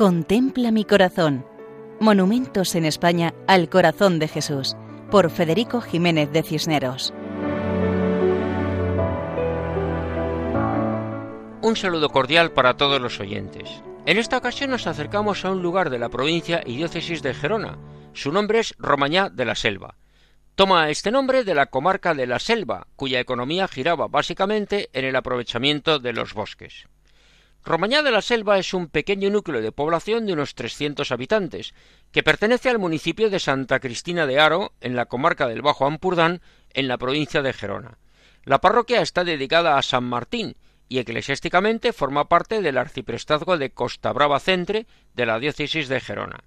Contempla mi corazón. Monumentos en España al corazón de Jesús, por Federico Jiménez de Cisneros. Un saludo cordial para todos los oyentes. En esta ocasión nos acercamos a un lugar de la provincia y diócesis de Gerona. Su nombre es Romañá de la Selva. Toma este nombre de la comarca de la Selva, cuya economía giraba básicamente en el aprovechamiento de los bosques. Romañá de la Selva es un pequeño núcleo de población de unos 300 habitantes, que pertenece al municipio de Santa Cristina de Aro, en la comarca del Bajo Ampurdán, en la provincia de Gerona. La parroquia está dedicada a San Martín y eclesiásticamente forma parte del arciprestazgo de Costa Brava Centre de la diócesis de Gerona.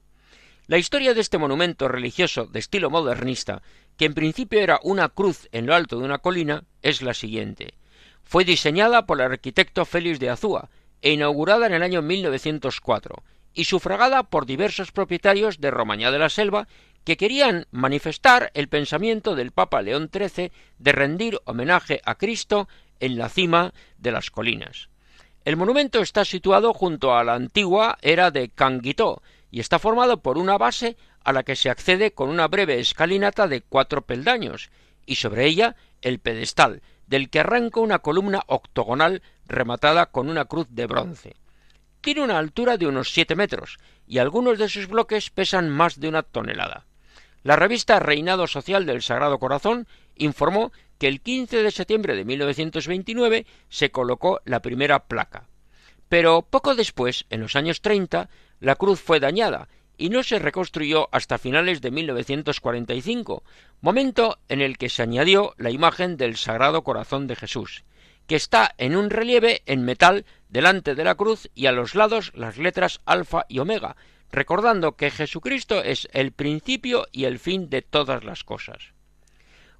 La historia de este monumento religioso de estilo modernista, que en principio era una cruz en lo alto de una colina, es la siguiente. Fue diseñada por el arquitecto Félix de Azúa, e inaugurada en el año 1904 y sufragada por diversos propietarios de Romañá de la Selva que querían manifestar el pensamiento del Papa León XIII de rendir homenaje a Cristo en la cima de las colinas. El monumento está situado junto a la antigua era de Canguitó y está formado por una base a la que se accede con una breve escalinata de cuatro peldaños y sobre ella el pedestal, del que arranca una columna octogonal rematada con una cruz de bronce. Tiene una altura de unos siete metros y algunos de sus bloques pesan más de una tonelada. La revista Reinado Social del Sagrado Corazón informó que el 15 de septiembre de 1929 se colocó la primera placa. Pero poco después, en los años 30, la cruz fue dañada y no se reconstruyó hasta finales de 1945, momento en el que se añadió la imagen del Sagrado Corazón de Jesús, que está en un relieve en metal delante de la cruz y a los lados las letras alfa y omega, recordando que Jesucristo es el principio y el fin de todas las cosas.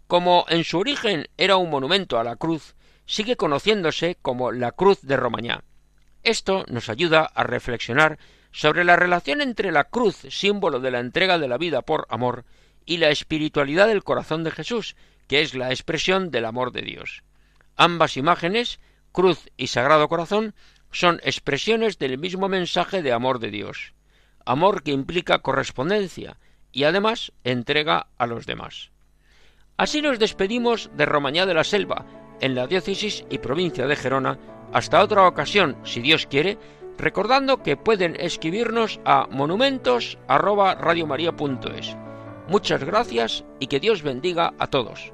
Como en su origen era un monumento a la cruz, sigue conociéndose como la Cruz de Romañá. Esto nos ayuda a reflexionar sobre la relación entre la cruz, símbolo de la entrega de la vida por amor, y la espiritualidad del corazón de Jesús, que es la expresión del amor de Dios. Ambas imágenes, cruz y sagrado corazón, son expresiones del mismo mensaje de amor de Dios, amor que implica correspondencia y además entrega a los demás. Así nos despedimos de Romañá de la Selva, en la diócesis y provincia de Gerona, hasta otra ocasión, si Dios quiere, recordando que pueden escribirnos a monumentos@radiomaria.es. Muchas gracias y que Dios bendiga a todos.